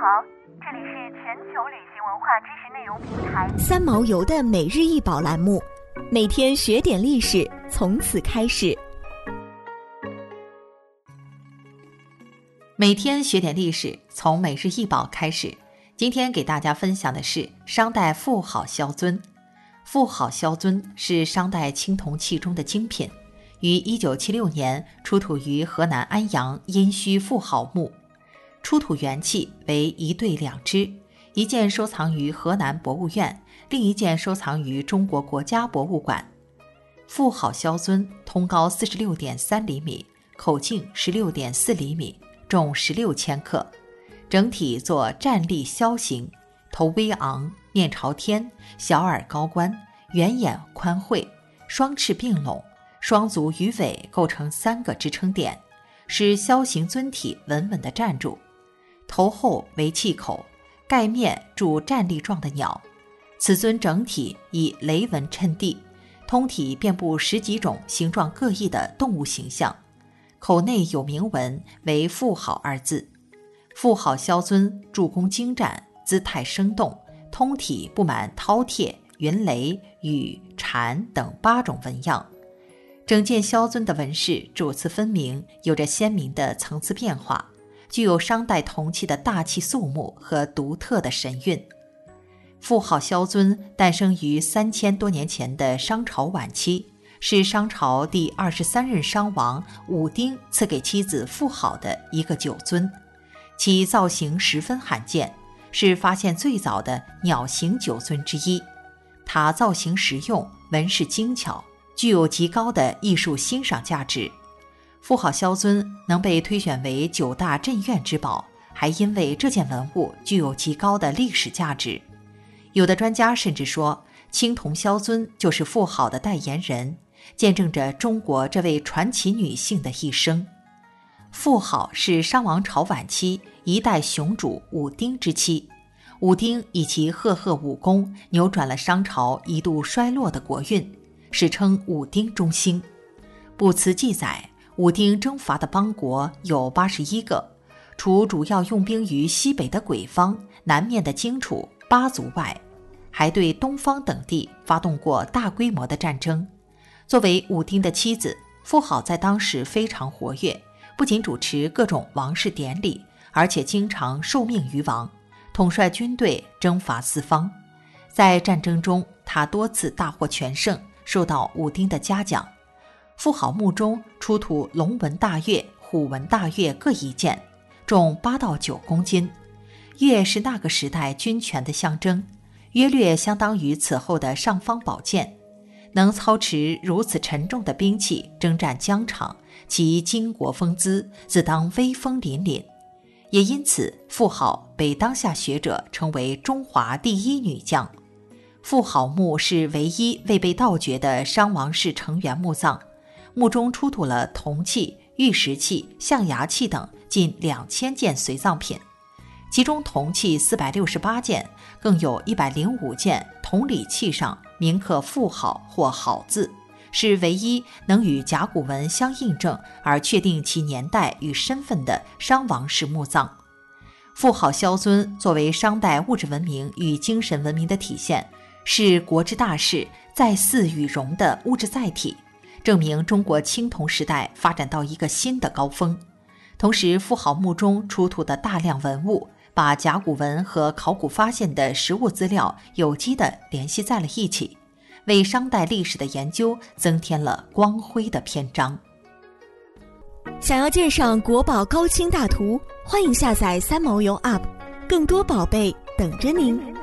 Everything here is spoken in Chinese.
好，这里是全球旅行文化知识内容平台三毛游的每日一宝栏目，每天学点历史，从此开始。每天学点历史，从每日一宝开始。今天给大家分享的是商代妇好萧尊。妇好萧尊是商代青铜器中的精品，于一九七六年出土于河南安阳殷墟妇好墓。出土元器为一对两只，一件收藏于河南博物院，另一件收藏于中国国家博物馆。妇好萧尊通高四十六点三厘米，口径十六点四厘米，重十六千克。整体作站立枭形，头微昂，面朝天，小耳高冠，圆眼宽喙，双翅并拢，双足与尾构成三个支撑点，使枭形尊体稳稳地站住。头后为气口，盖面铸站立状的鸟。此尊整体以雷纹衬地，通体遍布十几种形状各异的动物形象，口内有铭文为“妇好”二字。妇好萧尊铸工精湛，姿态生动，通体布满饕餮、云雷、羽、蝉等八种纹样。整件萧尊的纹饰主次分明，有着鲜明的层次变化，具有商代铜器的大气肃穆和独特的神韵。妇好萧尊诞生于三千多年前的商朝晚期，是商朝第二十三任商王武丁赐给妻子妇好的一个酒尊。其造型十分罕见，是发现最早的鸟形酒尊之一。它造型实用，纹饰精巧，具有极高的艺术欣赏价值。妇好萧尊能被推选为九大镇院之宝，还因为这件文物具有极高的历史价值。有的专家甚至说，青铜萧尊就是妇好的代言人，见证着中国这位传奇女性的一生。妇好是商王朝晚期一代雄主武丁之妻，武丁以其赫赫武功扭转了商朝一度衰落的国运，史称武丁中兴。卜辞记载，武丁征伐的邦国有八十一个，除主要用兵于西北的鬼方、南面的荆楚、巴族外，还对东方等地发动过大规模的战争。作为武丁的妻子，妇好在当时非常活跃。不仅主持各种王室典礼，而且经常受命于王，统帅军队征伐四方。在战争中，他多次大获全胜，受到武丁的嘉奖。妇好墓中出土龙纹大钺、虎纹大钺各一件，重八到九公斤。钺是那个时代军权的象征，约略相当于此后的尚方宝剑。能操持如此沉重的兵器征战疆场。其巾帼风姿，自当威风凛凛，也因此妇好被当下学者称为中华第一女将。妇好墓是唯一未被盗掘的商王室成员墓葬，墓中出土了铜器、玉石器、象牙器等近两千件随葬品，其中铜器四百六十八件，更有一百零五件铜礼器上铭刻“妇好”或“好”字。是唯一能与甲骨文相印证而确定其年代与身份的商王室墓葬。妇好萧尊作为商代物质文明与精神文明的体现，是国之大事在祀与戎的物质载体，证明中国青铜时代发展到一个新的高峰。同时，妇好墓中出土的大量文物，把甲骨文和考古发现的实物资料有机地联系在了一起。为商代历史的研究增添了光辉的篇章。想要鉴赏国宝高清大图，欢迎下载三毛游 App，更多宝贝等着您。